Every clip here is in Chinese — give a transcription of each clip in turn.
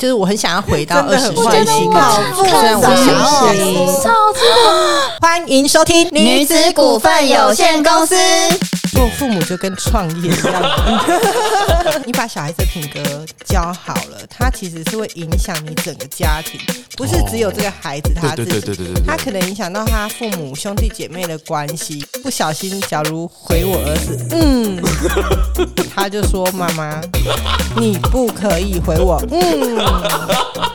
就是我很想要回到二十岁虽然我想要超欢迎收听女子股份有限公司。做父母就跟创业一样，你把小孩子的品格教好了，他其实是会影响你整个家庭，不是只有这个孩子他自己，对对对对对对对他可能影响到他父母兄弟姐妹的关系。不小心，假如回我儿子，嗯，他就说妈妈，你不可以回我，嗯，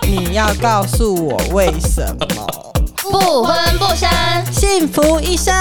你要告诉我为什么。不婚不生，幸福一生。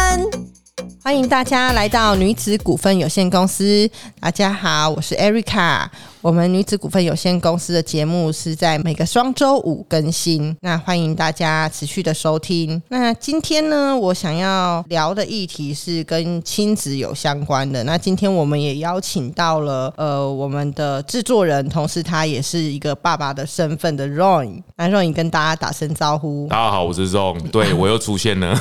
欢迎大家来到女子股份有限公司。大家好，我是 Erica。我们女子股份有限公司的节目是在每个双周五更新，那欢迎大家持续的收听。那今天呢，我想要聊的议题是跟亲子有相关的。那今天我们也邀请到了呃我们的制作人，同时他也是一个爸爸的身份的 Roy。那 Roy 跟大家打声招呼。大家好，我是 Zong，对我又出现了，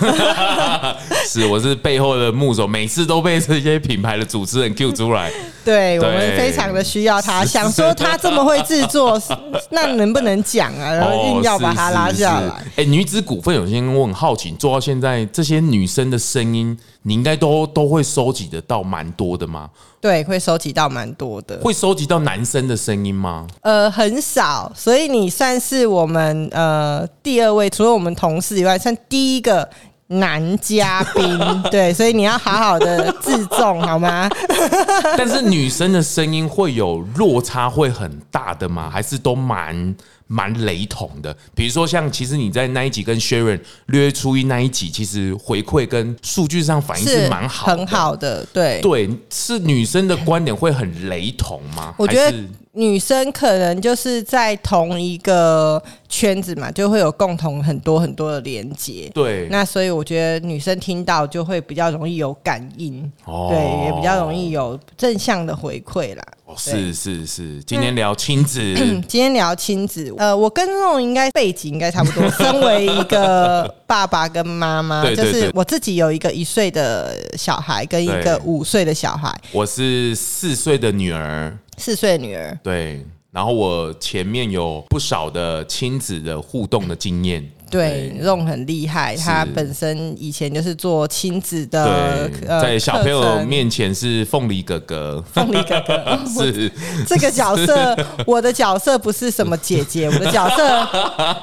是我是背后的木手，每次都被这些品牌的主持人 Q 出来，对我们非常的需要他，想说他 这么会制作，那能不能讲啊？然后硬要把他拉下来。哎、女子股份有限公司，我很好奇，做到现在这些女生的声音，你应该都都会收集得到蛮多的吗？对，会收集到蛮多的，会收集到男生的声音吗？呃，很少，所以你算是我们呃第二位，除了我们同事以外，算第一个。男嘉宾，对，所以你要好好的自重，好吗？但是女生的声音会有落差，会很大的吗？还是都蛮蛮雷同的？比如说，像其实你在那一集跟 Sharon 略初一那一集，其实回馈跟数据上反应是蛮好的，很好的，对。对，是女生的观点会很雷同吗？我觉得还是女生可能就是在同一个圈子嘛，就会有共同很多很多的连接。对，那所以我觉得女生听到就会比较容易有感应，哦对，也比较容易有正向的回馈啦。哦是是是，今天聊亲子，今天聊亲子，呃，我跟那种应该背景应该差不多。身为一个 爸爸跟妈妈，就是我自己有一个一岁的小孩跟一个五岁的小孩，我是四岁的女儿，四岁女儿。对，然后我前面有不少的亲子的互动的经验，对，肉很厉害，他本身以前就是做亲子的在小朋友面前是凤梨哥哥，凤梨哥哥 是。这个角色，我的角色不是什么姐姐，我的角色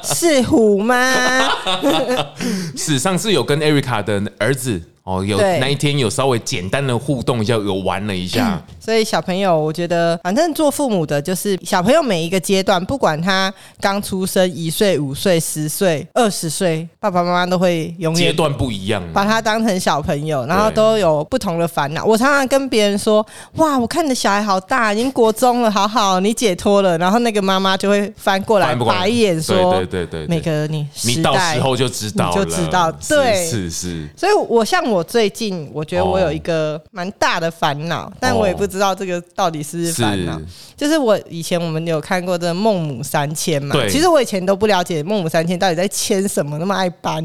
是虎妈。史上是有跟 Erica 的儿子哦，有那一天有稍微简单的互动一下，有玩了一下，所以小朋友，我觉得反正做父母的，就是小朋友每一个阶段，不管他刚出生一岁、五岁、十岁、二十岁，爸爸妈妈都会永远阶段不一样，把他当成小朋友，然后都有不同的烦恼。我常常跟别人说：“哇，我看你的小孩好大，已经国中了，好好，你解脱了。”然后那个妈妈就会翻过来白眼说：“对对对每个你你到时候就知道了，你就知道是对是是，所以，我像我最近，我觉得我哦有一个蛮大的烦恼，但我也不知道这个到底是烦恼。是就是我以前我们有看过的《孟母三迁》嘛，对其实我以前都不了解《孟母三迁》到底在迁什么，那么爱搬，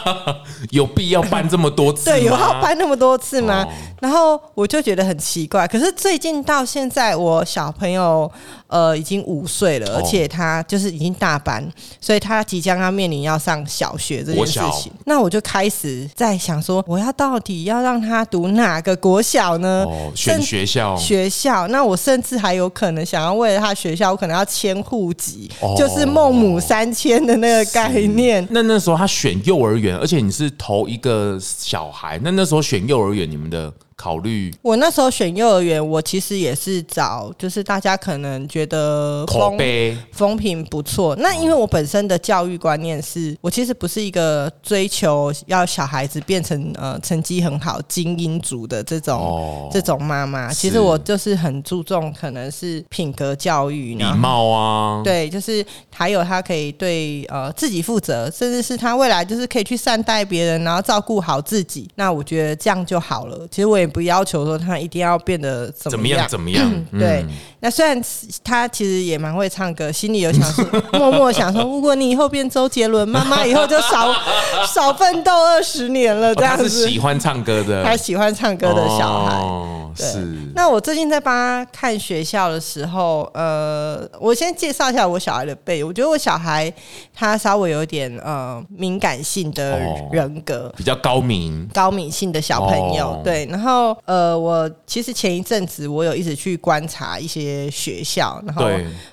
有必要搬这么多次？对，有要搬那么多次吗？哦然后我就觉得很奇怪。可是最近到现在，我小朋友呃已经五岁了，哦而且他就是已经大班，所以他即将要面临要上小学这件事情。那我就开始在想说，我要到底要让他读哪个国小呢？哦，选甚学校，学校，那我甚至还有可能想要为了他学校，我可能要迁户籍，哦就是孟母三迁的那个概念。那那时候他选幼儿园，而且你是头一个小孩，那那时候选幼儿园，你们的考虑我那时候选幼儿园，我其实也是找，就是大家可能觉得口风碑风评不错。那因为我本身的教育观念是，我其实不是一个追求要小孩子变成呃成绩很好精英族的这种、哦这种妈妈。其实我就是很注重可能是品格教育，礼貌啊，对，就是还有他可以对呃自己负责，甚至是他未来就是可以去善待别人，然后照顾好自己。那我觉得这样就好了。其实我也不要求说他一定要变得怎怎么么样。怎么样？对嗯，那虽然他其实也蛮会唱歌，心里有想说，默默想说，如果你以后变周杰伦，妈妈以后就少 少奋斗二十年了，这哦是样子。喜欢唱歌的，他喜欢唱歌的小孩。哦对是，那我最近在帮他看学校的时候，呃，我先介绍一下我小孩的背。我觉得我小孩他稍微有点呃敏感性的哦人格。比较高明，高敏性的小朋友，哦对，然后然后呃，我其实前一阵子我有一直去观察一些学校，然后，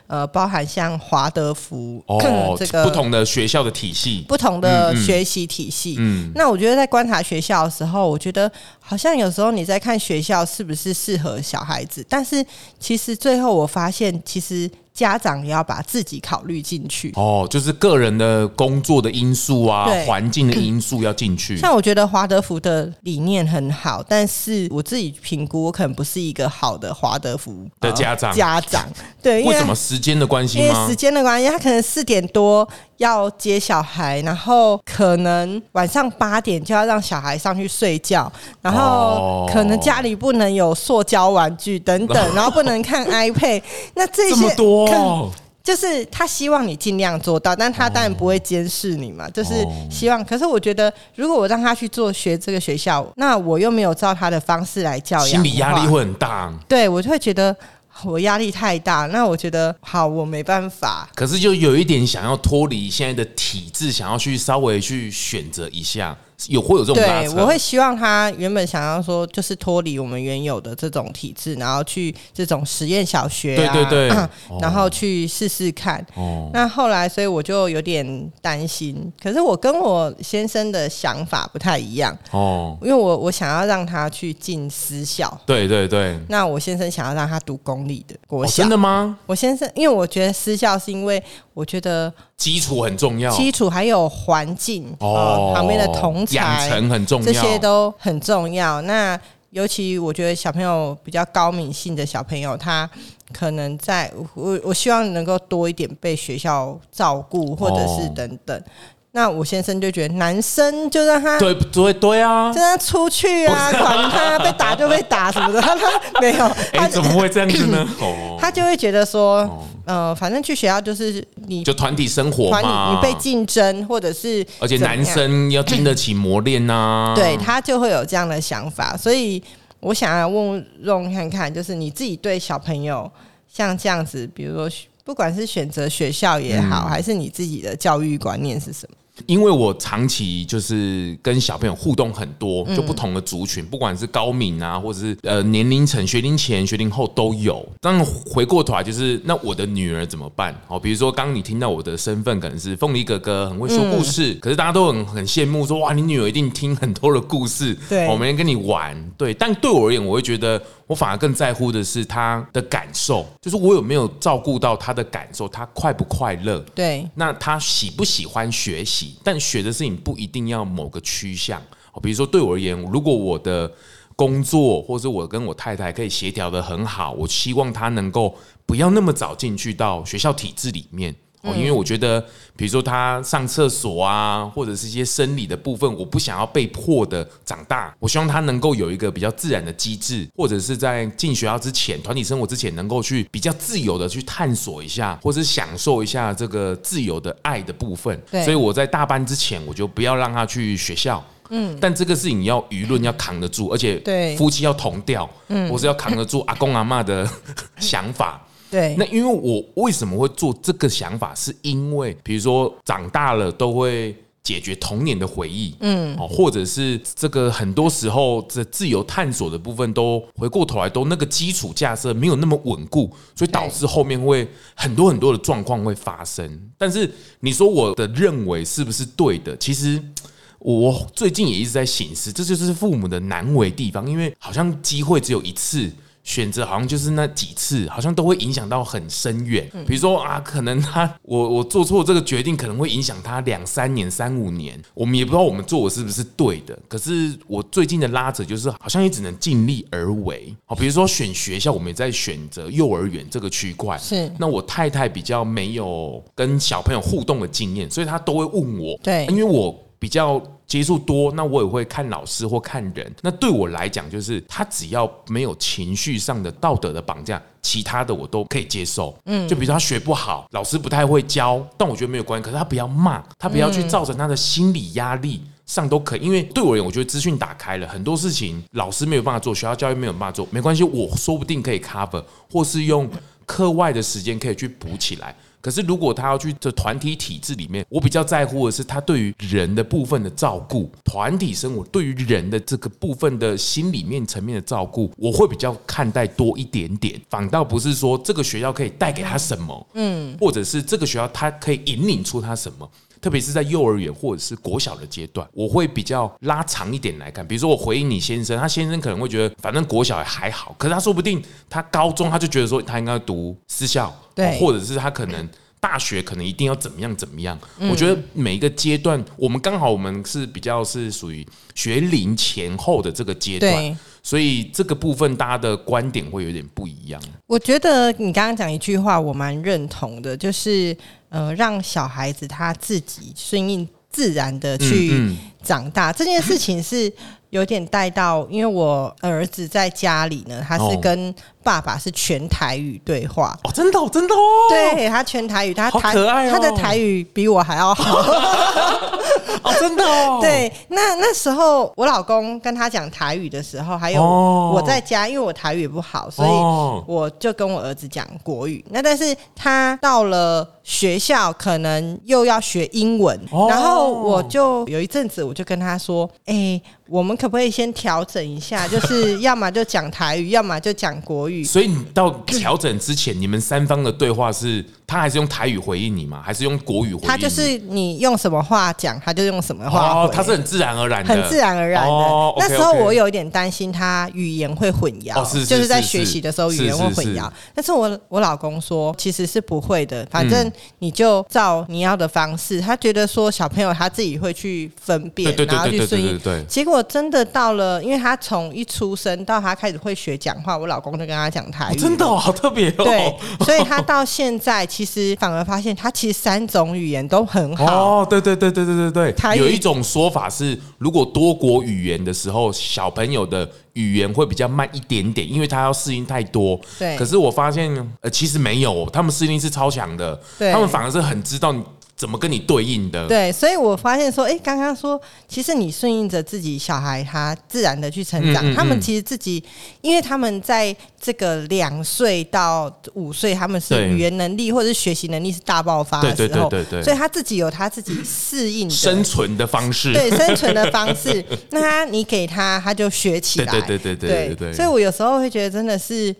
呃，包含像华德福哦，这个不同的学校的体系，不同的学习体系。嗯，那我觉得在观察学校的时候，我觉得好像有时候你在看学校是不是适合小孩子，但是其实最后我发现，其实家长也要把自己考虑进去。哦，就是个人的工作的因素啊，环境的因素要进去。像我觉得华德福的理念很好，但是我自己评估，我可能不是一个好的华德福的家长家长对，因为为什么时间的关系吗因为时？间的关系，他可能四点多要接小孩，然后可能晚上八点就要让小孩上去睡觉，然后哦可能家里不能有塑胶玩具等等，然后不能看 iPad，那这些多哦，就是他希望你尽量做到，但他当然不会监视你嘛，就是哦希望。可是我觉得，如果我让他去做学这个学校，那我又没有照他的方式来教养，心理压力。会很大。对我就会觉得我压力太大，那我觉得好，我没办法。可是就有一点想要脱离现在的体制，想要去稍微去选择一下，有会有这种拉对，扯。我会希望他原本想要说，就是脱离我们原有的这种体制，然后去这种实验小学啊，对对对 然后去试试看。哦，那后来，所以我就有点担心。可是我跟我先生的想法不太一样，哦，因为我我想要让他去进私校，对对对，那我先生想要让他读公立的国哦，小。真的吗？我先生，因为我觉得私校是因为我觉得基础很重要，基础还有环境哦、旁边的同养才成很重要，这些都很重要。那尤其我觉得小朋友比较高敏性的小朋友，他可能在我我希望能够多一点被学校照顾，或者是哦等等。那我先生就觉得男生就让他对对对啊。就！让他出去啊，管他被打就被打什么的，他 他没有，哎，他怎么会这样子呢？哦，他就会觉得说哦，呃，反正去学校就是你就团体生活团嘛，你你被竞争，或者是而且男生要经得起磨练呐、对他就会有这样的想法，所以我想要问荣看看，就是你自己对小朋友像这样子，比如说不管是选择学校也好，嗯。还是你自己的教育观念是什么？因为我长期就是跟小朋友互动很多，嗯就不同的族群，不管是高敏啊，或者是呃年龄层、学龄前、学龄后都有。当然回过头来就是，那我的女儿怎么办？哦，比如说刚刚你听到我的身份可能是凤梨哥哥，很会说故事，嗯可是大家都很很羡慕说，哇，你女儿一定听很多的故事，对我每天跟你玩，对。但对我而言，我会觉得我反而更在乎的是他的感受，就是我有没有照顾到他的感受，他快不快乐？对那他喜不喜欢学习？但学的事情不一定要某个趋向。哦，比如说对我而言，如果我的工作或者我跟我太太可以协调的很好，我希望他能够不要那么早进去到学校体制里面。哦，因为我觉得，比如说他上厕所啊，或者是一些生理的部分，我不想要被迫的长大。我希望他能够有一个比较自然的机制，或者是在进学校之前、团体生活之前，能够去比较自由的去探索一下，或是享受一下这个自由的爱的部分。对所以我在大班之前，我就不要让他去学校。嗯，但这个事情要舆论要扛得住，而且夫妻要同调，嗯，或是要扛得住阿公阿妈的 想法。对那因为我为什么会做这个想法，是因为比如说长大了都会解决童年的回忆，嗯，哦，或者是这个很多时候这自由探索的部分都回过头来都那个基础架设没有那么稳固，所以导致后面会很多很多的状况会发生。但是你说我的认为是不是对的？其实。我最近也一直在醒思，这就是父母的难为地方，因为好像机会只有一次，选择好像就是那几次，好像都会影响到很深远。比如说啊，可能他 我我做错这个决定，可能会影响他两三年、三五年，我们也不知道我们做的是不是对的。可是我最近的拉扯就是，好像也只能尽力而为。好，比如说选学校，我们也在选择幼儿园这个区块，是那我太太比较没有跟小朋友互动的经验，所以她都会问我，对因为我比较接触多，那我也会看老师或看人。那对我来讲，就是他只要没有情绪上的道德的绑架，其他的我都可以接受。嗯，就比如说他学不好，老师不太会教，但我觉得没有关系。可是他不要骂，他不要去造成他的心理压力。上都可以，因为对我而言，我觉得资讯打开了很多事情，老师没有办法做，学校教育没有办法做，没关系，我说不定可以 cover，或是用课外的时间可以去补起来。可是如果他要去这团体体制里面，我比较在乎的是他对于人的部分的照顾，团体生活对于人的这个部分的心里面层面的照顾，我会比较看待多一点点，反倒不是说这个学校可以带给他什么，嗯，或者是这个学校他可以引领出他什么。特别是在幼儿园或者是国小的阶段，我会比较拉长一点来看。比如说，我回应你先生，他先生可能会觉得，反正国小还好，可是他说不定他高中他就觉得说他应该读私校，对或者是他可能大学可能一定要怎么样怎么样。我觉得每一个阶段，我们刚好我们是比较是属于学龄前后的这个阶段，所以这个部分大家的观点会有点不一样。我觉得你刚刚讲一句话，我蛮认同的，就是呃，让小孩子他自己顺应自然的去嗯嗯。长大、这件事情是有点带到，因为我儿子在家里呢，他是哦。跟爸爸是全台语对话。哦，真的、哦，真的哦，对他全台语，他好台、可爱哦他的台语比我还要好。哦，真的哦，对，那那时候我老公跟他讲台语的时候，还有哦我在家，因为我台语不好，所以哦我就跟我儿子讲国语。那但是他到了学校，可能又要学英文，哦然后我就有一阵子，我就跟他说：“哎、我们可不可以先调整一下？就是要么就讲台语，要么就讲国语。”所以你到调整之前，你们三方的对话是，他还是用台语回应你吗？还是用国语回应？他就是你用什么话讲，他就用什么话哦回，他是很自然而然的，很自然而然的。哦那时候我有一点担心他语言会混淆，哦是是就是在学习的时候语言会混淆。但是我我老公说其实是不会的，反正你就照你要的方式。他觉得说小朋友他自己会去分辨，对对对然后去顺应。对。结果真的到了，因为他从一出生到他开始会学讲话，我老公就跟他讲台语、哦真的、哦、好特别哦。对，所以他到现在其实反而发现他其实三种语言都很好。哦，对对对对对对对，台有一种说法是，如果多国语言的时候，小朋友的语言会比较慢一点点，因为他要适应太多。对可是我发现，呃，其实没有，他们适应力是超强的，对他们反而是很知道你怎么跟你对应的。对，所以我发现说，哎、刚刚说，其实你顺应着自己小孩他自然的去成长，嗯嗯他们嗯其实自己，因为他们在这个两岁到五岁，他们是语言能力或者是学习能力是大爆发的时候，对对对对对所以他自己有他自己适应生存的方式，对生存的方式，那他你给他，他就学起来。对对对对对对对所以我有时候会觉得真的是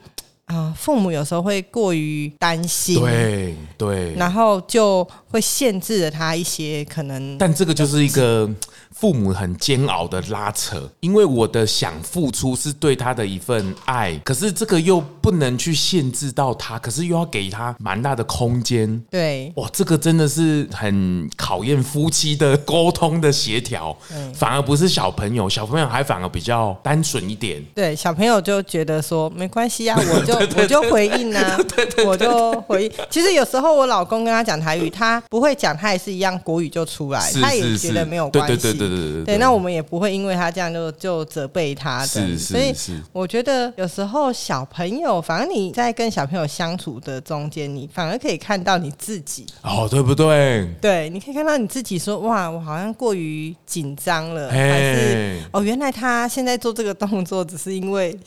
啊、父母有时候会过于担心，对对。然后就会限制了他一些可能。但这个就是一个父母很煎熬的拉扯，因为我的想付出是对他的一份爱，可是这个又不能去限制到他，可是又要给他蛮大的空间。对哇，这个真的是很考验夫妻的沟通的协调，反而不是小朋友，小朋友还反而比较单纯一点。对，小朋友就觉得说没关系啊，我就我就回应啊，我就回应。其实有时候我老公跟他讲台语，他不会讲，他也是一样国语就出来，他也觉得没有关系。对对对对对对对，那我们也不会因为他这样就就责备他的。是所以是是，我觉得有时候小朋友，反正你在跟小朋友相处的中间，你反而可以看到你自己。哦，对不对？对，你可以看到你自己说，哇，我好像过于紧张了，嘿还是哦，原来他现在做这个动作只是因为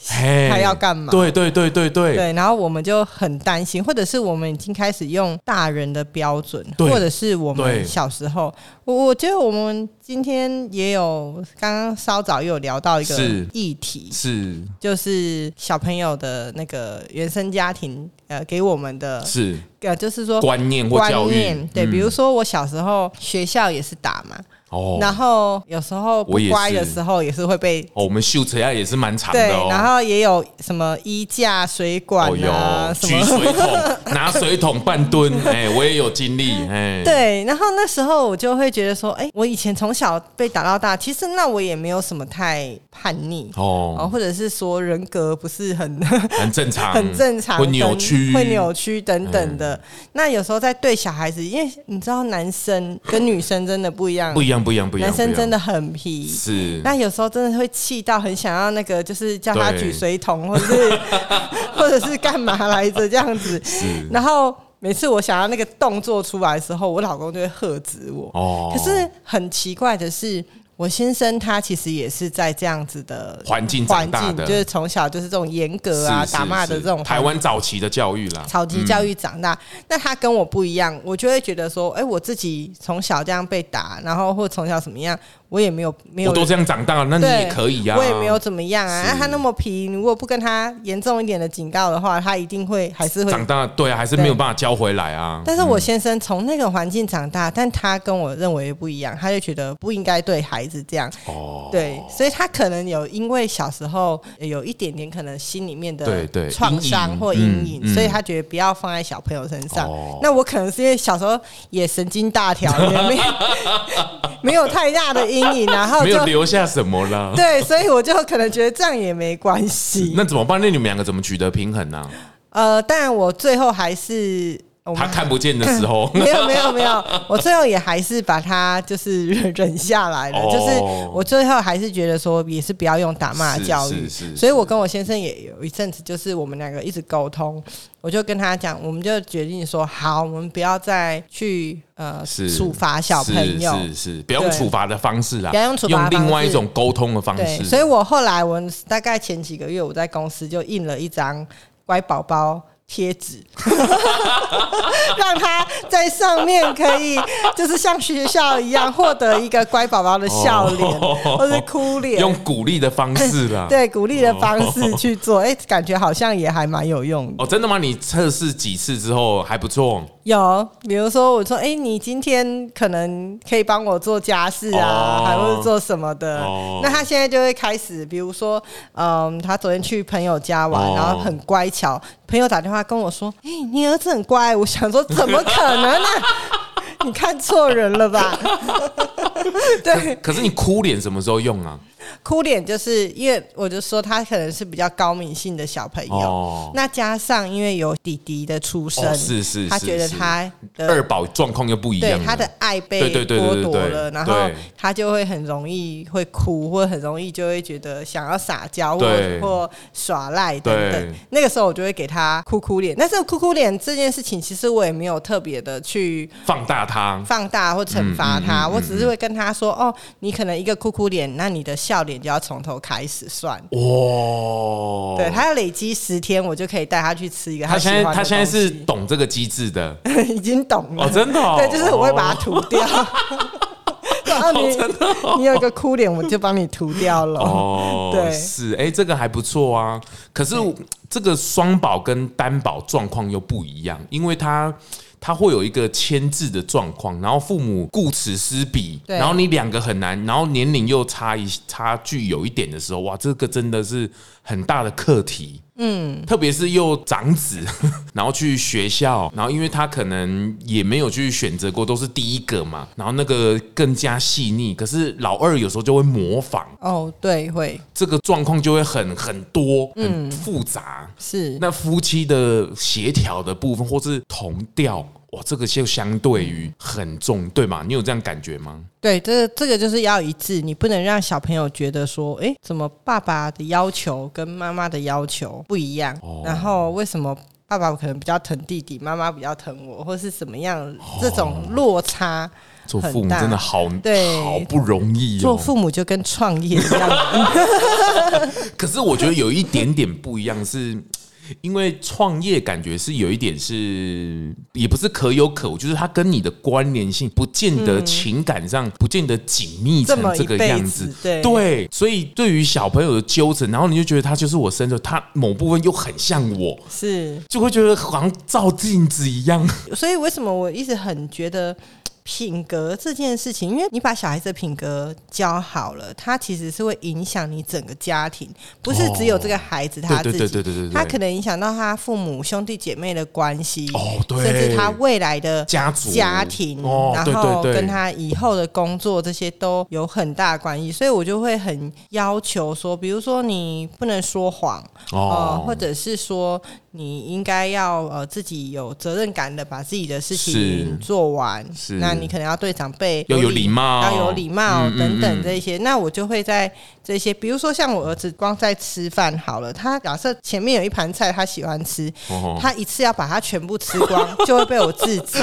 他要干嘛？对对对对对，对，然后我们就很担心，或者是我们已经开始用大人的标准，对或者是我们小时候，我我觉得我们今天也有刚刚稍早也有聊到一个议题，是。就是小朋友的那个原生家庭呃给我们的是。呃，就是说观念或观教育。念，，对，嗯。比如说我小时候学校也是打嘛，哦，然后有时候不乖的时候也是会被。哦，我们秀车呀也是蛮长对的哦，，然后也有什么衣架、水管哦啊，有。什么举水桶 拿水桶半蹲，哎，我也有经历，哎，对，然后那时候我就会觉得说，哎，我以前从小被打到大，其实那我也没有什么太叛逆哦，哦，或者是说人格不是很很正常，很正常，会扭曲，嗯会扭曲等等的。那有时候在对小孩子，因为你知道男生跟女生真的不一样，不一样，不一样，不一样，男生真的的很皮。是那有时候真的会气到很想要那个，就是叫他举水桶，或者是 或者是干嘛来着这样子。是然后每次我想要那个动作出来的时候，我老公就会喝止我。哦，可是很奇怪的是，我我先生他其实也是在这样子的环境长大的，就是从小就是这种严格啊、打骂的这种台湾早期的教育啦，早期教育长大。那他跟我不一样，我就会觉得说，哎，我自己从小这样被打，然后或从小怎么样。我也没有没有，我都这样长大，那你也可以呀。我也没有怎么样啊。那他那么皮，如果不跟他严重一点的警告的话，他一定会还是会长大。对啊，还是没有办法教回来啊。但是我先生从那个环境长大，但他跟我认为不一样，他就觉得不应该对孩子这样。哦，对，所以他可能有因为小时候有一点点可能心里面的创伤或阴影，所以他觉得不要放在小朋友身上。那我可能是因为小时候也神经大条，没 没有太大的阴。然后 没有留下什么了，对，所以我就可能觉得这样也没关系。那怎么办？那你们两个怎么取得平衡呢？呃，但我最后还是。他看不见的时候，没有没有没有，我最后也还是把他就是忍下来了。就是我最后还是觉得说，也是不要用打骂教育。所以，我跟我先生也有一阵子，就是我们两个一直沟通。我就跟他讲，我们就决定说，好，我们不要再去呃处罚小朋友，是是，不用处罚的方式啦，不要用处罚，用另外一种沟通的方式。所以我后来，我大概前几个月，我在公司就印了一张乖宝宝。贴纸，让他在上面可以，就是像学校一样获得一个乖宝宝的笑脸，或是哭脸，用鼓励的方式啦，对，鼓励的方式去做，哎，感觉好像也还蛮有用的哦。真的吗？你测试几次之后还不错。有，比如说我说，哎，你今天可能可以帮我做家事啊，还会做什么的？那他现在就会开始，比如说，嗯，他昨天去朋友家玩，然后很乖巧，朋友打电话跟我说，哎，你儿子很乖。我想说，怎么可能呢？你看错人了吧？对。可是你哭脸什么时候用啊？哭脸就是因为我就说他可能是比较高敏性的小朋友，那加上因为有弟弟的出生，是是，他觉得他的二宝状况又不一样，对他的爱被剥夺了，然后他就会很容易会哭，或很容易就会觉得想要撒娇或或耍赖等等。那个时候我就会给他哭哭脸，但是哭哭脸这件事情其实我也没有特别的去放大他、放大或惩罚他，我只是会跟他说：“哦，你可能一个哭哭脸，那你的笑。”脸就要从头开始算哇！对他要累积十天，我就可以带他去吃一个他现在他现在是懂这个机制的，已经懂了哦，真的对，就是我会把它涂掉。然后你 你有一个哭脸，我就帮你涂掉了哦。对，是哎，这个还不错啊。可是这个双保跟单保状况又不一样，因为他。他会有一个牵制的状况，然后父母顾此失彼，然后你两个很难，然后年龄又差一差距有一点的时候，哇，这个真的是很大的课题。嗯，特别是又长子，然后去学校，然后因为他可能也没有去选择过，都是第一个嘛，然后那个更加细腻。可是老二有时候就会模仿，哦，对，会这个状况就会很很多，很复杂。是那夫妻的协调的部分，或是同调。哇，这个就相对于很重，对吗？你有这样感觉吗？对，这个这个就是要一致，你不能让小朋友觉得说，哎，怎么爸爸的要求跟妈妈的要求不一样？然后为什么爸爸可能比较疼弟弟，妈妈比较疼我，或是怎么样？这种落差，做父母真的好，对，好不容易。做父母就跟创业一样。可是我觉得有一点点不一样是。因为创业感觉是有一点是，也不是可有可无，就是它跟你的关联性不见得情感上不见得紧密成这个样子，对对，所以对于小朋友的纠缠，然后你就觉得他就是我生的，他某部分又很像我，是就会觉得好像照镜子一样。所以为什么我一直很觉得？品格这件事情，因为你把小孩子的品格教好了，他其实是会影响你整个家庭，不是只有这个孩子他自己，他可能影响到他父母兄弟姐妹的关系，哦，对，甚至他未来的家族家庭，然后跟他以后的工作这些都有很大关系，所以我就会很要求说，比如说你不能说谎，哦，或者是说。你应该要呃自己有责任感的把自己的事情做完，是那你可能要对长辈要有礼貌，要有礼貌等等这些。那我就会在这些，比如说像我儿子光在吃饭好了，他假设前面有一盘菜他喜欢吃，他一次要把它全部吃光，就会被我制止。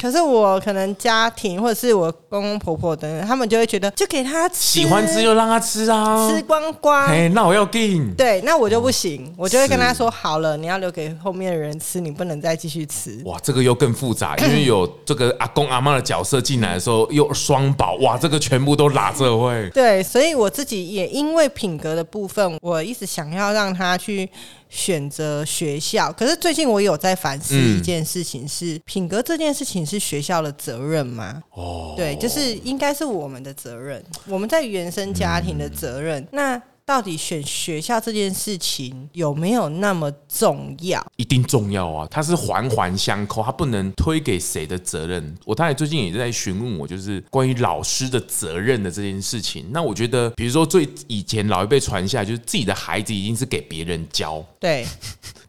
可是我可能家庭或者是我公公婆婆等等，他们就会觉得就给他吃，喜欢吃就让他吃啊。吃光光。哎，那我要定。对，那我就不行，我就会跟他说好了，你要留给后面的人吃，你不能再继续吃。哇，这个又更复杂，因为有这个阿公阿妈的角色进来的时候，又双保，哇，这个全部都拉这会。对，所以我自己也因为品格的部分，我一直想要让他去选择学校。可是最近我有在反思一件事情，是品格这件事情是学校的责任吗？哦，对，就是应该是我们的责任，我们在原生家庭的责任。那到底选学校这件事情有没有那么重要？一定重要啊！它是环环相扣，它不能推给谁的责任。我太太最近也在询问我，就是关于老师的责任的这件事情。那我觉得，比如说最以前老一辈传下来，就是自己的孩子一定是给别人教。对。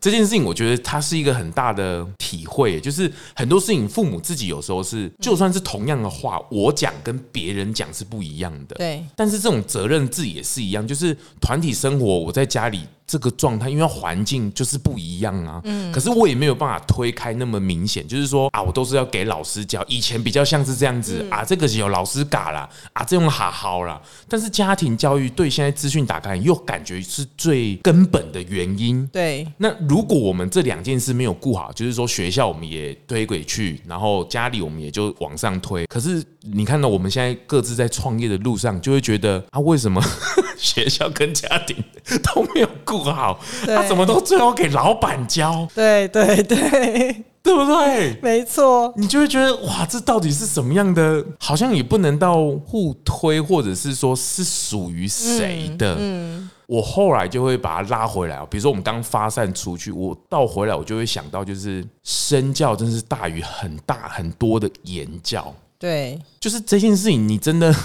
这件事情，我觉得它是一个很大的体会，就是很多事情，父母自己有时候是，就算是同样的话，我讲跟别人讲是不一样的。对，但是这种责任制也是一样，就是团体生活，我在家里。这个状态，因为环境就是不一样啊。嗯，可是我也没有办法推开那么明显，就是说啊，我都是要给老师教。以前比较像是这样子啊，这个有老师嘎啦，啊，这种好好啦。但是家庭教育对现在资讯打开，又感觉是最根本的原因。对，那如果我们这两件事没有顾好，就是说学校我们也推轨去，然后家里我们也就往上推。可是你看到我们现在各自在创业的路上，就会觉得啊，为什么学校跟家庭都没有顾？好，他怎么都最后给老板教？对对对，对不对？没错，你就会觉得哇，这到底是什么样的？好像也不能到互推，或者是说是属于谁的？嗯，我后来就会把它拉回来。比如说我们刚发散出去，我倒回来，我就会想到，就是身教真是大于很大很多的言教。对，就是这件事情，你真的，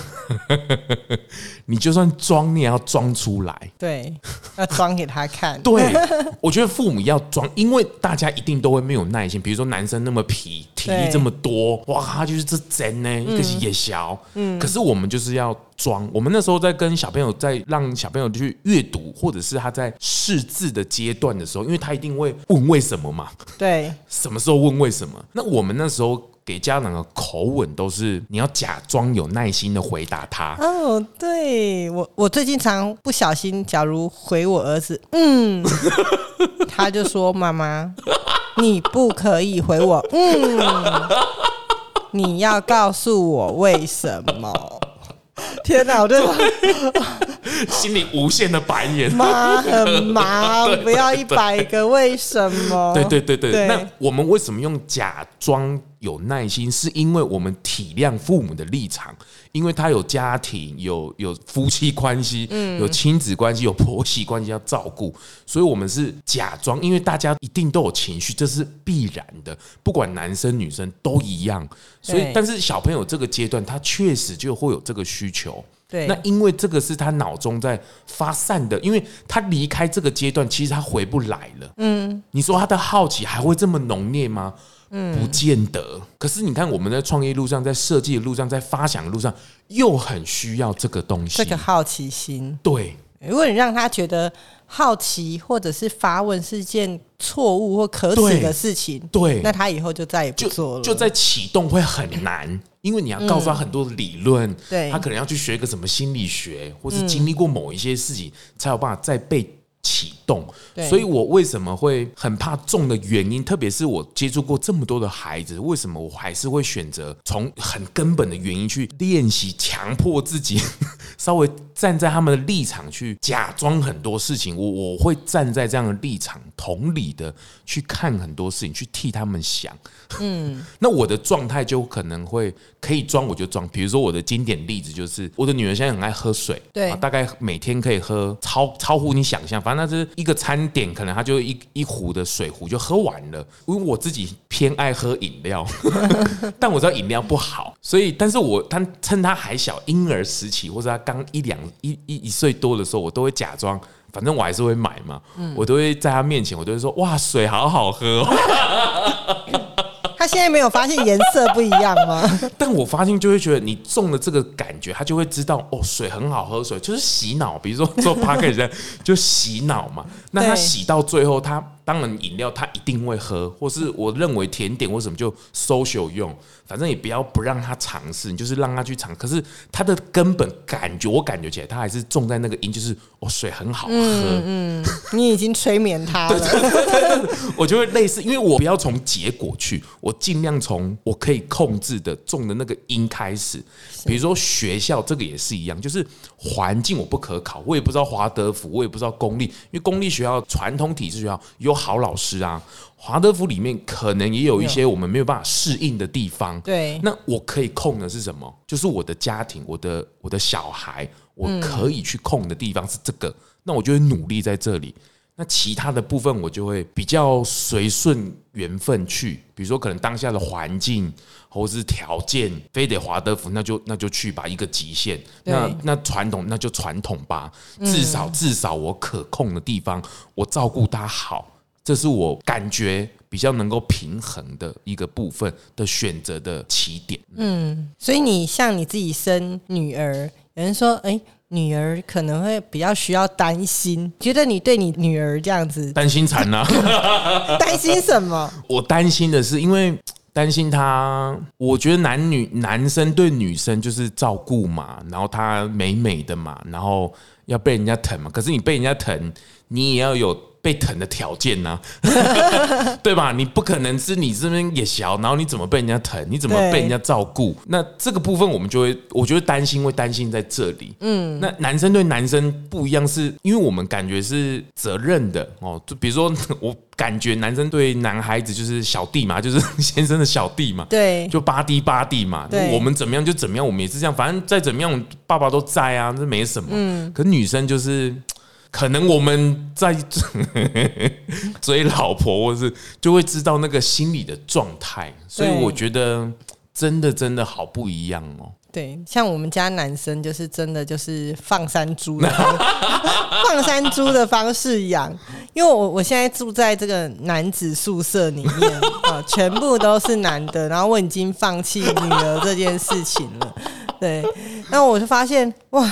你就算装，你也要装出来。对，要装给他看。对，我觉得父母要装，因为大家一定都会没有耐心。比如说男生那么皮，体力这么多，哇，他就是这真呢，一个也小。嗯，可是我们就是要装。我们那时候在跟小朋友在让小朋友去阅读，或者是他在识字的阶段的时候，因为他一定会问为什么嘛。对，什么时候问为什么？那我们那时候。给家长的口吻都是你要假装有耐心的回答他。哦，对我我最近常不小心，假如回我儿子，嗯，他就说妈妈，你不可以回我，嗯，你要告诉我为什么。天哪，我就心里无限的白眼，妈很忙，不要一百个为什么？对对对对，那我们为什么用假装？有耐心，是因为我们体谅父母的立场，因为他有家庭，有有夫妻关系，嗯，有亲子关系，有婆媳关系要照顾，所以我们是假装，因为大家一定都有情绪，这是必然的，不管男生女生都一样。所以，但是小朋友这个阶段，他确实就会有这个需求。对，那因为这个是他脑中在发散的，因为他离开这个阶段，其实他回不来了。嗯，你说他的好奇还会这么浓烈吗？嗯，不见得。可是你看，我们在创业路上，在设计的路上，在发想的路上，又很需要这个东西，这个好奇心。对，如果你让他觉得好奇或者是发问是件错误或可耻的事情，对，那他以后就再也不做了。就在启动会很难，因为你要告诉他很多的理论，对他可能要去学一个什么心理学，或是经历过某一些事情，才有办法再被。启动，所以我为什么会很怕重的原因，特别是我接触过这么多的孩子，为什么我还是会选择从很根本的原因去练习，强迫自己 稍微站在他们的立场去假装很多事情，我我会站在这样的立场，同理的去看很多事情，去替他们想。嗯，那我的状态就可能会可以装我就装，比如说我的经典例子就是我的女儿现在很爱喝水，对，大概每天可以喝超超乎你想象，反正。那是一个餐点，可能她就一一壶的水壶就喝完了。因为我自己偏爱喝饮料，但我知道饮料不好，所以，但是我他趁他还小，婴儿时期或者他刚一两一一一岁多的时候，我都会假装，反正我还是会买嘛，我都会在他面前，我都会说哇，水好好喝。他现在没有发现颜色不一样吗？但我发现就会觉得你中了这个感觉，他就会知道哦，水很好喝，水就是洗脑。比如说做 p a r k 人就洗脑嘛，那他洗到最后，他当然饮料他一定会喝，或是我认为甜点或什么就 social 用，反正也不要不让他尝试，你就是让他去尝。可是他的根本感觉，我感觉起来他还是重在那个音，就是哦水很好喝，嗯你已经催眠他了。我就会类似，因为我不要从结果去，我尽量从我可以控制的重的那个音开始。比如说学校这个也是一样，就是环境我不可考，我也不知道华德福，我也不知道公立，因为公立学校传统体制学校有好老师啊，华德福里面可能也有一些我们没有办法适应的地方。对那我可以控的是什么？就是我的家庭，我的我的小孩，我可以去控的地方是这个，那我就会努力在这里。那其他的部分我就会比较随顺缘分去，比如说可能当下的环境或是条件，非得华德福，那就那就去吧，一个极限。那那传统那就传统吧，至少至少我可控的地方，我照顾他好，这是我感觉比较能够平衡的一个部分的选择的起点。嗯所以你像你自己生女儿，有人说，哎、女儿可能会比较需要担心，觉得你对你女儿这样子担心惨啊！担心什么？我担心的是，因为担心她，我觉得男女男生对女生就是照顾嘛，然后她美美的嘛，然后要被人家疼嘛。可是你被人家疼，你也要有被疼的条件呢、对吧？你不可能是你这边也小，然后你怎么被人家疼？你怎么被人家照顾？那这个部分我们就会，我觉得担心会担心在这里。嗯，那男生对男生不一样是，因为我们感觉是责任的哦。就比如说，我感觉男生对男孩子就是小弟嘛，就是先生的小弟嘛。对，就巴弟巴弟嘛，对我们怎么样就怎么样，我们也是这样，反正再怎么样，爸爸都在啊，这没什么。嗯，可女生就是，可能我们在 追老婆，或是就会知道那个心理的状态，所以我觉得真的真的好不一样哦。对，像我们家男生就是真的就是放山猪的方 放山猪的方式养，因为我我现在住在这个男子宿舍里面 啊，全部都是男的，然后我已经放弃女儿这件事情了。对，那我就发现哇，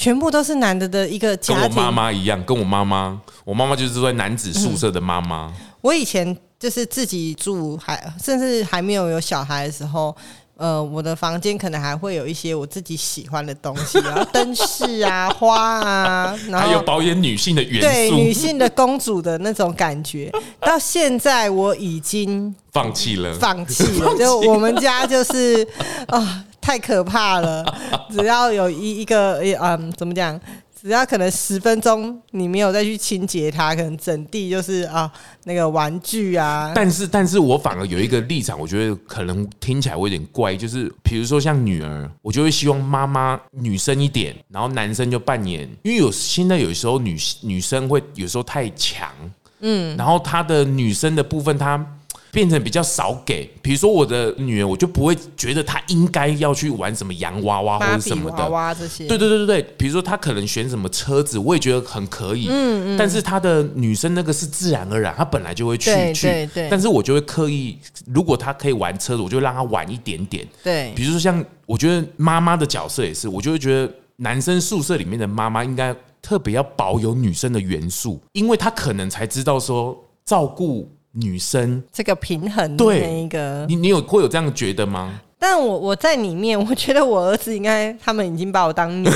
全部都是男的的一个家庭跟我。妈妈一样，跟我妈妈，我妈妈就是住在男子宿舍的妈妈。我以前就是自己住，还甚至还没有有小孩的时候，呃，我的房间可能还会有一些我自己喜欢的东西，然后灯饰啊、花啊，然后还有后保演女性的元对女，性的公主的那种感觉。到现在我已经放弃了。放弃了，就我们家就是啊、太可怕了。只要有一一个嗯，怎么讲？只要可能十分钟你没有再去清洁它，可能整地就是啊那个玩具啊，但是，但是我反而有一个立场，我觉得可能听起来会有点怪，就是比如说像女儿，我就会希望妈妈女生一点，然后男生就扮演，因为有现在有时候女女生会有时候太强，嗯，然后她的女生的部分她。变成比较少给，比如说我的女儿，我就不会觉得她应该要去玩什么洋娃娃或者什么的娃，娃这些，对对对对对，比如说她可能选什么车子，我也觉得很可以。嗯嗯。但是她的女生那个是自然而然，她本来就会去对去。对对但是我就会刻意，如果她可以玩车子，我就让她玩一点点。对比如说像我觉得妈妈的角色也是，我就会觉得男生宿舍里面的妈妈应该特别要保有女生的元素，因为她可能才知道说照顾女生。这个平衡的对那一个。你你有会有这样觉得吗？但我我在里面，我觉得我儿子应该他们已经把我当女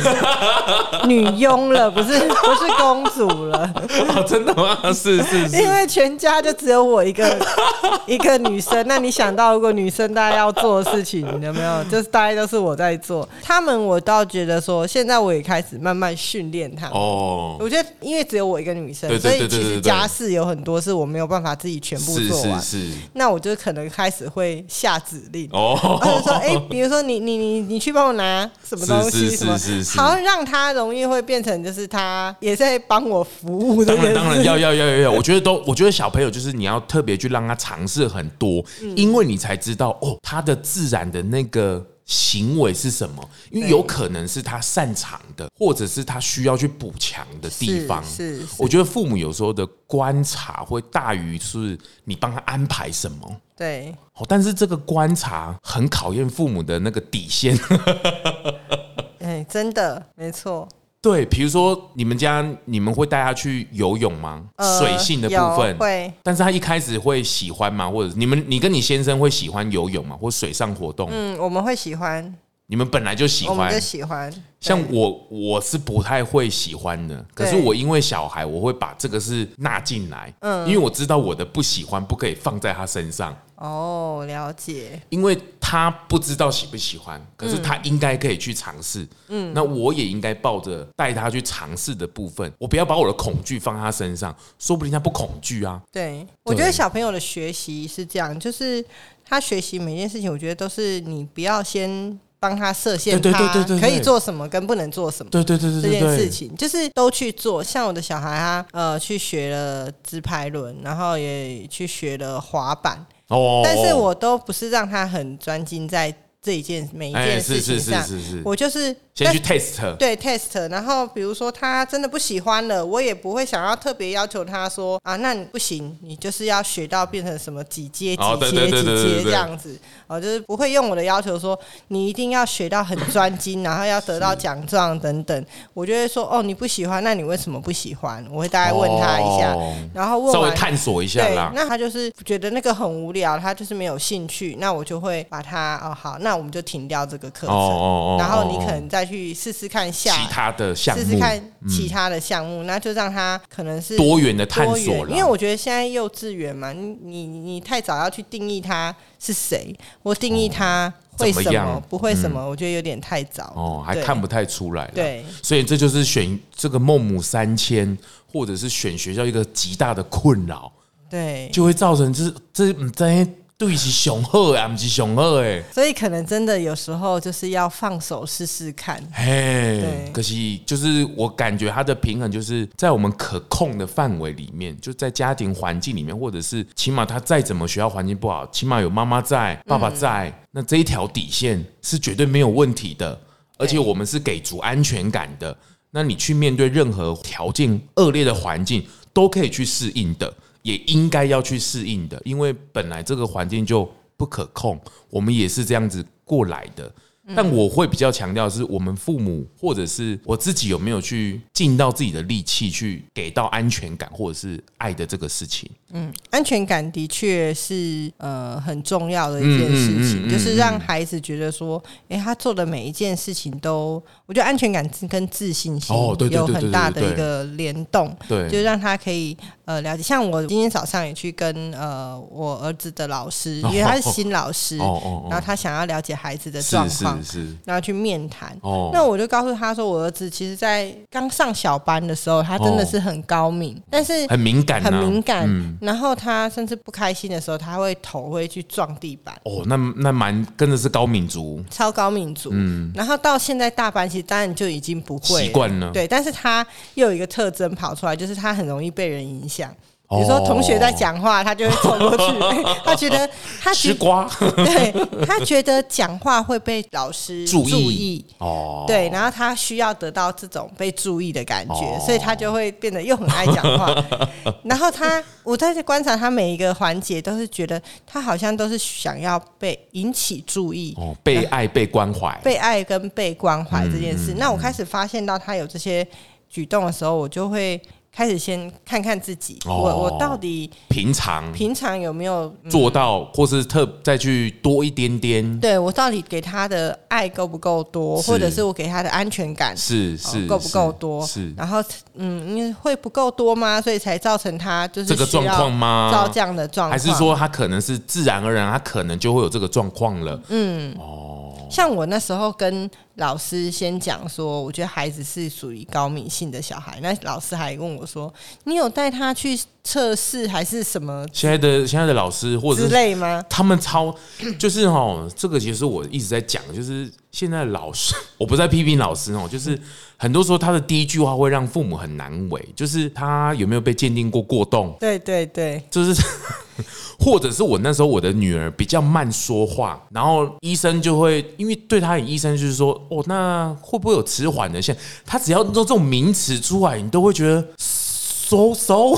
女佣了，不是不是公主了，哦，真的吗？是是是因。为全家就只有我一个一个女生。那你想到，如果女生大家要做的事情，有没有？就是大家都是我在做。他们我倒觉得说，现在我也开始慢慢训练他们。哦，我觉得，因为只有我一个女生，对所以其实家事有很多是我没有办法自己全部做完。是是。那我就可能开始会下指令，哦，或者说，哎、比如说你你你你去帮我拿什么东西，什么，好像让他容易会变成就是他也在帮我服务的当然，当然要要要要要，我觉得都，我觉得小朋友就是你要特别去让他尝试很多，嗯。因为你才知道哦，他的自然的那个行为是什么，因为有可能是他擅长的，或者是他需要去补强的地方。是我觉得父母有时候的观察会大于是你帮他安排什么。对，哦，但是这个观察很考验父母的那个底线。哎、真的没错。对，比如说你们家你们会带他去游泳吗？呃水性的部分有会，但是他一开始会喜欢吗？或者你们你跟你先生会喜欢游泳吗？或水上活动？嗯，我们会喜欢，你们本来就喜欢我们就，喜欢。像我我是不太会喜欢的，可是我因为小孩，我会把这个是纳进来，嗯，因为我知道我的不喜欢不可以放在他身上，哦，了解，因为他不知道喜不喜欢，可是他应该可以去尝试，嗯，那我也应该抱着带他去尝试的部分，我不要把我的恐惧放在他身上，说不定他不恐惧啊，对，我觉得小朋友的学习是这样，就是他学习每件事情，我觉得都是你不要先帮他设限，对对对对可以做什么跟不能做什么。对对对对这件事情就是都去做，像我的小孩他呃去学了自拍轮，然后也去学了滑板，哦但是我都不是让他很专精在这一件每一哎件事情上，我就是先去 test，对 test，然后比如说他真的不喜欢了，我也不会想要特别要求他说啊，那你不行，你就是要学到变成什么几阶几阶几阶这样子，哦，就是不会用我的要求说你一定要学到很专精，然后要得到奖状等等，我就会说哦，你不喜欢，那你为什么不喜欢？我会大概问他一下，哦。然后问稍微。探索一下对啦，，那他就是觉得那个很无聊，他就是没有兴趣，那我就会把他哦好，那我们就停掉这个课程，哦然后你可能再去试试看下其他的项目，试试看其他的项目，那就让他可能是多元的探索了，因为我觉得现在幼稚园嘛，你你你太早要去定义他是谁，我定义他会什么不会什么，我觉得有点太早。哦，还看不太出来了。对。所以这就是选这个孟母三迁，或者是选学校一个极大的困扰，对，就会造成这这唔知对是雄厚啊，不是雄厚哎，所以可能真的有时候就是要放手试试看。嘿对，可是就是我感觉它的平衡就是在我们可控的范围里面，就在家庭环境里面，或者是起码他再怎么学校环境不好，起码有妈妈在、爸爸在，那这一条底线是绝对没有问题的，而且我们是给足安全感的。那你去面对任何条件恶劣的环境，都可以去适应的，也应该要去适应的，因为本来这个环境就不可控，我们也是这样子过来的。但我会比较强调的是，我们父母或者是我自己有没有去尽到自己的力气，去给到安全感或者是爱的这个事情。嗯安全感的确是呃很重要的一件事情，嗯嗯嗯嗯就是让孩子觉得说，诶，他做的每一件事情都，我觉得安全感跟自信心有很大的一个联动，对，就让他可以呃了解。像我今天早上也去跟呃我儿子的老师，因为他是新老师，哦哦然后他想要了解孩子的状是况是，是然后去面谈。哦，那我就告诉他说，我儿子其实，在刚上小班的时候，他真的是很高敏，但是很敏感、啊，很敏感。嗯然后他甚至不开心的时候，他会头会去撞地板，哦，那那蛮真的是高敏族，超高敏族。嗯，然后到现在大班，其实当然就已经不会了习惯了。对，但是他又有一个特征跑出来，就是他很容易被人影响。比哦如说同学在讲话，他就会凑过去，他觉得他觉吃瓜。对他觉得讲话会被老师注意。意。哦，对，然后他需要得到这种被注意的感觉，哦。所以他就会变得又很爱讲话。然后他，我在观察他每一个环节，都是觉得他好像都是想要被引起注意。哦，被爱被关怀，被爱跟被关怀这件事，嗯那我开始发现到他有这些举动的时候，我就会开始先看看自己，哦。我我到底平常。平常有没有、嗯。做到，或是特再去多一点点，对我到底给他的爱够不够多，或者是我给他的安全感是是哦够不够多？是。然后嗯，因为会不够多吗？所以才造成他就是这个状况吗？需要照这样的状况，还是说他可能是自然而然，他可能就会有这个状况了？嗯像我那时候跟老师先讲说，我觉得孩子是属于高敏性的小孩，那老师还问我说：“你有带他去测试还是什么现在的现在的老师或者之类吗？他们超就是哦，这个其实我一直在讲，就是现在老师，我不是在批评老师哦，就是很多时候他的第一句话会让父母很难为，就是他有没有被鉴定过过动？”，对对对，就是或者是我那时候我的女儿比较慢说话，然后医生就会因为对她，医生就是说哦，那会不会有迟缓的现象？他只要用这种名词出来，你都会觉得。收收，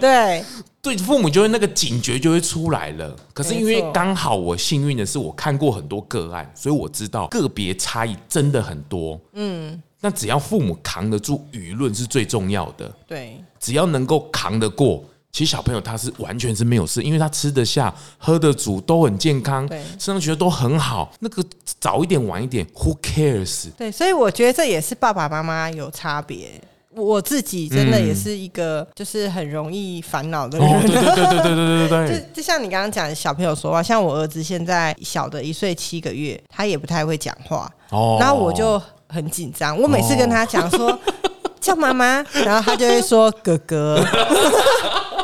对，对父母就会那个警觉就会出来了。可是因为刚好我幸运的是，我看过很多个案，所以我知道个别差异真的很多。嗯，那只要父母扛得住舆论是最重要的，对，只要能够扛得过。其实小朋友他是完全是没有事，因为他吃得下、喝得足，都很健康，对上学都很好。那个早一点晚一点，Who cares？对，所以我觉得这也是爸爸妈妈有差别。我自己真的也是一个，就是很容易烦恼的人。哦，对对对对对对对对 就，就像你刚刚讲的小朋友说话，像我儿子现在小的一岁七个月，他也不太会讲话，哦然后我就很紧张。我每次跟他讲说、叫妈妈，然后他就会说哥哥。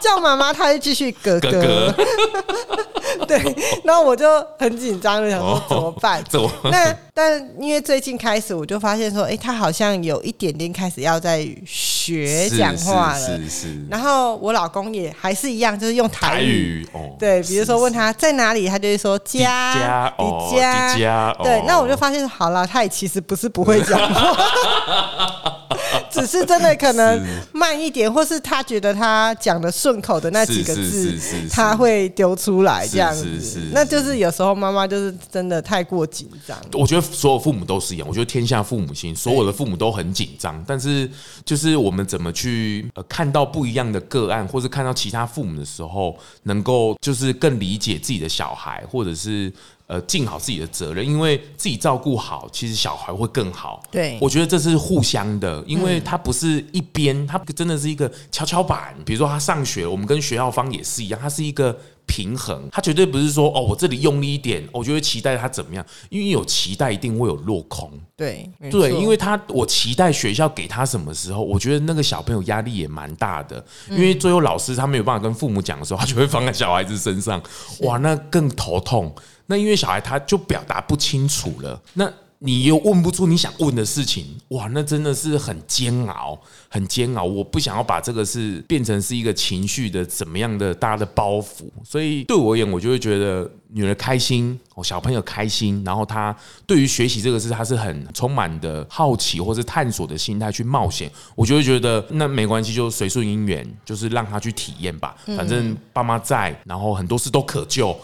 叫妈妈，他就继续哥哥哥 对，然后我就很紧张的想说怎么办？怎么那但因为最近开始，我就发现说，哎、他好像有一点点开始要在学讲话了。是是是然后我老公也还是一样，就是用台台语。哦，对，比如说是问他在哪里，他就会说家，家哦，家，家哦，对那我就发现好了，他也其实不是不会讲话，只是真的可能慢一点，或是他觉得他讲的顺口的那几个字他会丢出来这样子是是。那就是有时候妈妈就是真的太过紧张。我觉得所有父母都是一样，我觉得天下父母心，所有的父母都很紧张。但是就是我们怎么去呃看到不一样的个案，或是看到其他父母的时候，能够就是更理解自己的小孩，或者是呃尽好自己的责任，因为自己照顾好，其实小孩会更好。对我觉得这是互相的，因为他不是一边，他真的是一个跷跷板。比如说他上学，我们跟学校方也是一样，他是一个。平衡，他绝对不是说哦，我这里用力一点，我就会期待他怎么样，因为有期待一定会有落空。对对，因为他我期待学校给他什么时候，我觉得那个小朋友压力也蛮大的，因为最后老师他没有办法跟父母讲的时候，他就会放在小孩子身上，哇，那更头痛。那因为小孩他就表达不清楚了，那你又问不出你想问的事情，哇，那真的是很煎熬，很煎熬。我不想要把这个是变成是一个情绪的怎么样的大家的包袱，所以对我而言，我就会觉得女儿开心，哦，小朋友开心，然后他对于学习这个事，他是很充满的好奇或是探索的心态去冒险，我就会觉得那没关系，就随顺因缘，就是让他去体验吧。反正爸妈在，然后很多事都可救，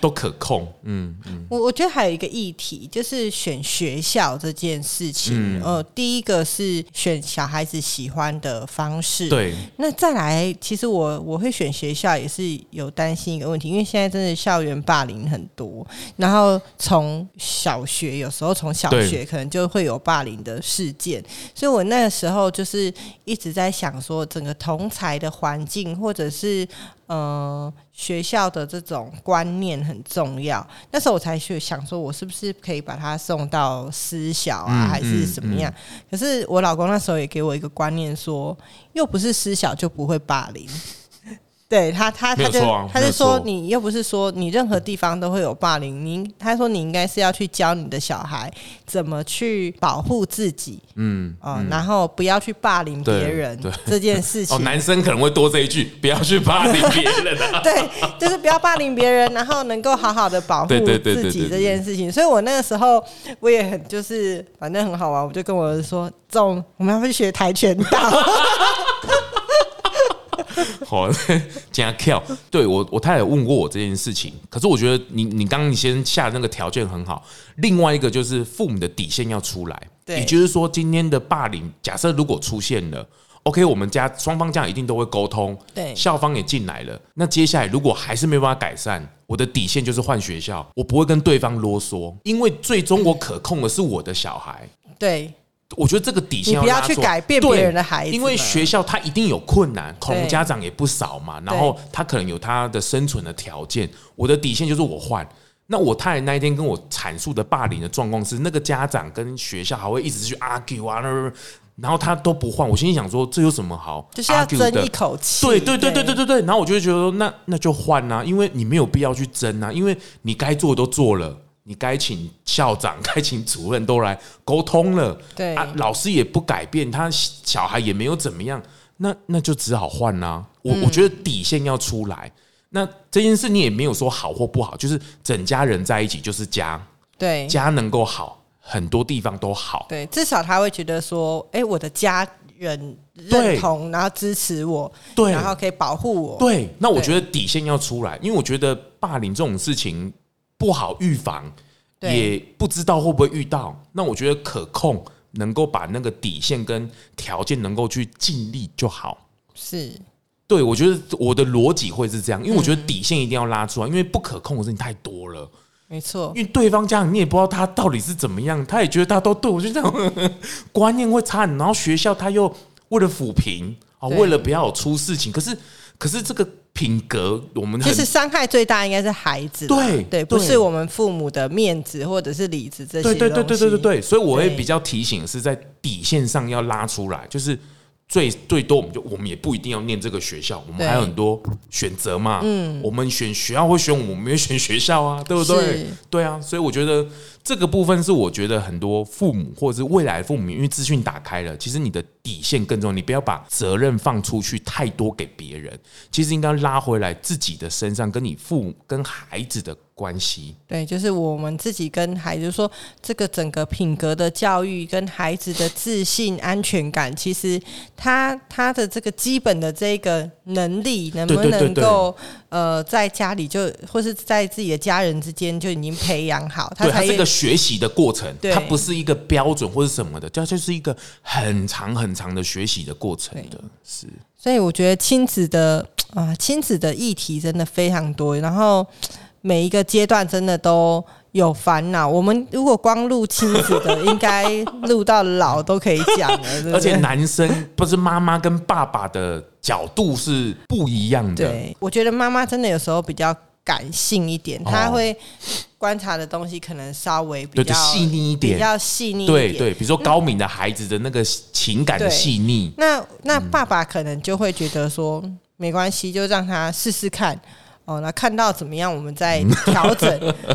都可控。嗯，我我觉得还有一个议题，就是选学校这件事情。呃，第一个是选小孩子喜欢的方式，。对，那再来，其实我我会选学校也是有担心一个问题，因为现在真的校园霸凌很多，然后从小学有时候从小学可能就会有霸凌的事件，所以我那个时候就是一直在想说，整个同才的环境或者是呃学校的这种观念很重要。那时候我才去想说，我是不是可以把他送到私小啊，嗯还是怎么样？可是我老公那时候也给我一个观念说，又不是私小就不会霸凌。对他，他他就他就说，你又不是说你任何地方都会有霸凌，你他说你应该是要去教你的小孩怎么去保护自己，嗯，嗯、然后不要去霸凌别人对这件事情。哦，男生可能会多这一句，不要去霸凌别人啊。对，就是不要霸凌别人，然后能够好好的保护自己这件事情。所以我那个时候我也很就是反正很好玩，我就跟我儿子说：“走，我们要去学跆拳道。好，加跳。对我，我太太有问过我这件事情，可是我觉得你你刚刚你先下的那个条件很好。另外一个就是父母的底线要出来，对也就是说，今天的霸凌，假设如果出现了。OK，我们家双方家长一定都会沟通，对校方也进来了。那接下来如果还是没有办法改善，我的底线就是换学校，我不会跟对方啰嗦，因为最终我可控的是我的小孩。”对我觉得这个底线你不要去改变对别人的孩子因为学校他一定有困难，恐龙家长也不少嘛，然后他可能有他的生存的条件。我的底线就是我换。那我太太那一天跟我阐述的霸凌的状况是，那个家长跟学校还会一直去 argue 啊，然后他都不换。我心里想说，这有什么好就是要争一？口气。对对对对对对对，然后我就会觉得说，那那就换啊，因为你没有必要去争啊，因为你该做的都做了，你该请校长、该请主任都来沟通了，对。啊，老师也不改变，他小孩也没有怎么样，那那就只好换啦、我、我觉得底线要出来，那这件事你也没有说好或不好，就是整家人在一起就是家，对。家能够好。很多地方都好。对，至少他会觉得说，哎、我的家人认同，然后支持我，对。然后可以保护我。对，那我觉得底线要出来，因为我觉得霸凌这种事情不好预防，也不知道会不会遇到。那我觉得可控，能够把那个底线跟条件能够去尽力就好。是，对，我觉得我的逻辑会是这样，因为我觉得嗯底线一定要拉出来，因为不可控的事情太多了。没错因。为对方家长你也不知道他到底是怎么样，他也觉得他都对我就这样，观念会差很。然后学校他又为了抚平啊，为了不要有出事情，可是可是这个品格我们很其实伤害最大应该是孩子，对对，不是我们父母的面子或者是里子这些对对对对对对对，所以我会比较提醒是在底线上要拉出来，就是最最多我们就我们也不一定要念这个学校，我们还有很多选择嘛。嗯，我们选学校会选我们，也选学校啊，对不对？对啊，所以我觉得这个部分是我觉得很多父母或者是未来的父母，因为资讯打开了，其实你的底线更重要，你不要把责任放出去太多给别人，其实应该拉回来自己的身上，跟你父母跟孩子的关系。对，就是我们自己跟孩子说，这个整个品格的教育跟孩子的自信、安全感，其实他他的这个基本的这个能力，能不能够呃在家里就或是在自己的家人之间就已经培养好，他才是一个学习的过程，对它不是一个标准或者什么的，它就是一个很长很长的学习的过程的。是，所以我觉得亲子的啊，亲子的议题真的非常多，然后每一个阶段真的都有烦恼。我们如果光录亲子的，应该录到老都可以讲了，对不对而且男生不是妈妈跟爸爸的角度是不一样的。对，我觉得妈妈真的有时候比较感性一点，她哦会观察的东西可能稍微比对，就较细腻一点。比较细腻一点。对对，比如说高敏的孩子的那个情感的对细腻，那那爸爸可能就会觉得说，没关系，就让他试试看。哦，那看到怎么样，我们再调整。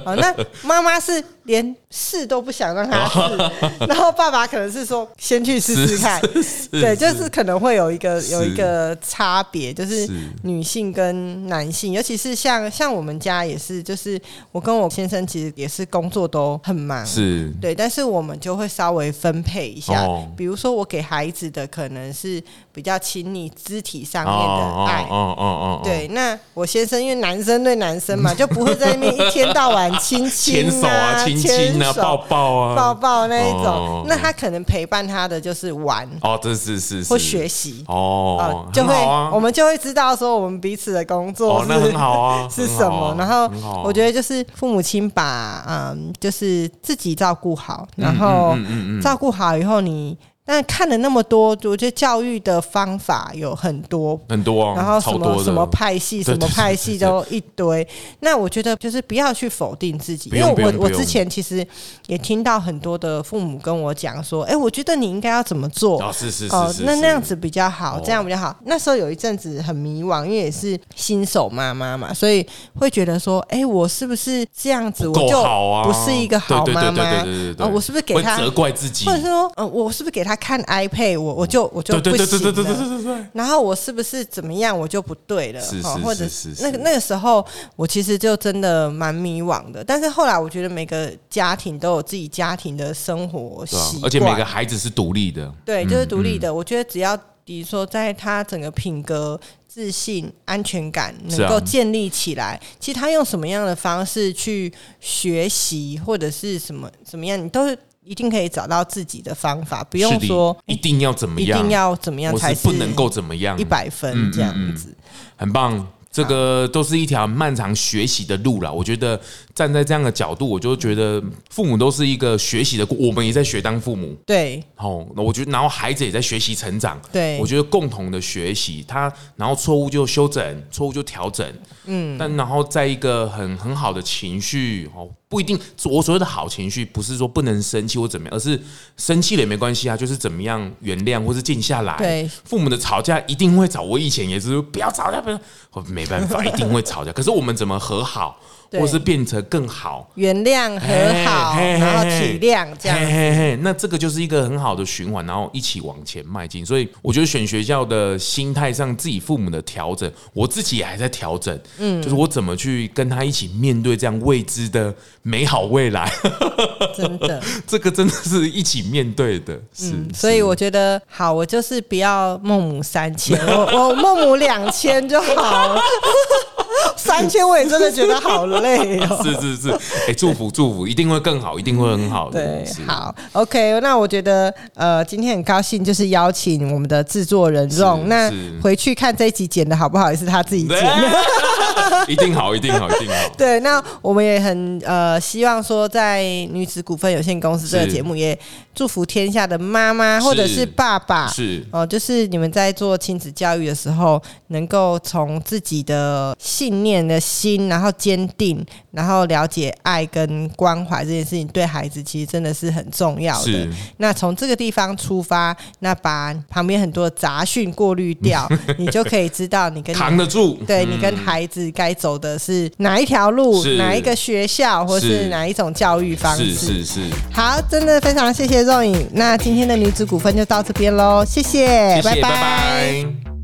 哦，那妈妈是连试都不想让他试，然后爸爸可能是说先去试试看。对，就是可能会有一个有一个差别，就是是。女性跟男性，尤其是像像我们家也是，就是我跟我先生其实也是工作都很忙，是。对，但是我们就会稍微分配一下，哦。比如说我给孩子的可能是比较亲密肢体上哦面的爱。哦哦哦，对，那我先生因为男生对男生嘛，就不会在那边一天到晚亲亲牵手啊，亲手抱抱啊，抱抱那一种，哦。那他可能陪伴他的就是玩。哦，这是是是。或学习。哦呃，就会、啊。我们就会知道说我们彼此的工作哦，是、那很好啊，是什么。然后啊。我觉得就是父母亲把嗯，就是自己照顾好，然后照顾好以后你。但看了那么多，我觉得教育的方法有很多，很多啊，然后什么什么派系，什么派系都一堆。那我觉得就是不要去否定自己，因为我我之前其实也听到很多的父母跟我讲说，哎，我觉得你应该要怎么做，哦，是是是哦，是，是那那样子比较好，哦这样比较好。那时候有一阵子很迷惘，因为也是新手妈妈嘛，所以会觉得说，哎、我是不是这样子，我就不是一个好妈妈？对对对对对对哦，我是不是给他，责怪自己或？者是说，呃，我是不是给他看 iPad，我我就我就不行对对对对对了？对对对，然后我是不是怎么样，我就不对了？是是哦或者是是那个那个时候，我其实就真的蛮迷惘的。但是后来，我觉得每个家庭都有自己家庭的生活习惯，而且每个孩子是独立的，对，嗯就是独立的。我觉得只要比如说在他整个品格、自信、安全感能够建立起来，其实他用什么样的方式去学习，或者是什么怎么样，你都是一定可以找到自己的方法，不不用说一定要怎么样一样，定要怎么样才是不能够怎么样一，百分嗯这样嗯嗯子。很棒。这个都是一条漫长学习的路了。我觉得站在这样的角度，我就觉得父母都是一个学习的过，我们也在学当父母。对哦，那我觉得，然后孩子也在学习成长。对我觉得共同的学习，他然后错误就修整，错误就调整。嗯，但然后在一个很很好的情绪哦，不一定我所谓的好情绪，不是说不能生气或怎么样，而是生气了也没关系啊，就是怎么样原谅或是静下来。对，父母的吵架一定会吵，我以前也是不要吵架，不要，我没办法，一定会吵架。可是我们怎么和好？对或是变成更好。原谅和好，嘿嘿嘿然后体谅这样嘿嘿嘿，那这个就是一个很好的循环，然后一起往前迈进。所以我觉得选学校的心态上，自己父母的调整，我自己也还在调整。嗯，就是我怎么去跟他一起面对这样未知的美好未来，真的。这个真的是一起面对的。是，嗯所以我觉得好，我就是不要孟母三千，我我孟母两千就好了。三千我也真的觉得好累哦。是是是，哎、祝福祝福，一定会更好，一定会很好的。对，好，OK，那我觉得呃，今天很高兴，就是邀请我们的制作人 Ron，那回去看这一集剪的好不好，也是他自己剪对的。一定好，一定好，一定好。对，那我们也很呃希望说，在女子股份有限公司这个节目，也祝福天下的妈妈或者是爸爸，是哦、就是你们在做亲子教育的时候，能够从自己的信念的心，然后坚定，然后了解爱跟关怀这件事情，对孩子其实真的是很重要的。那从这个地方出发，那把旁边很多的杂讯过滤掉，你就可以知道你跟你扛得住。对你跟孩子该走的是哪一条路，哪一个学校，或是是哪一种教育方式。是是是，好，真的非常谢谢肉影。那今天的女子股份就到这边喽，谢谢，谢谢，拜拜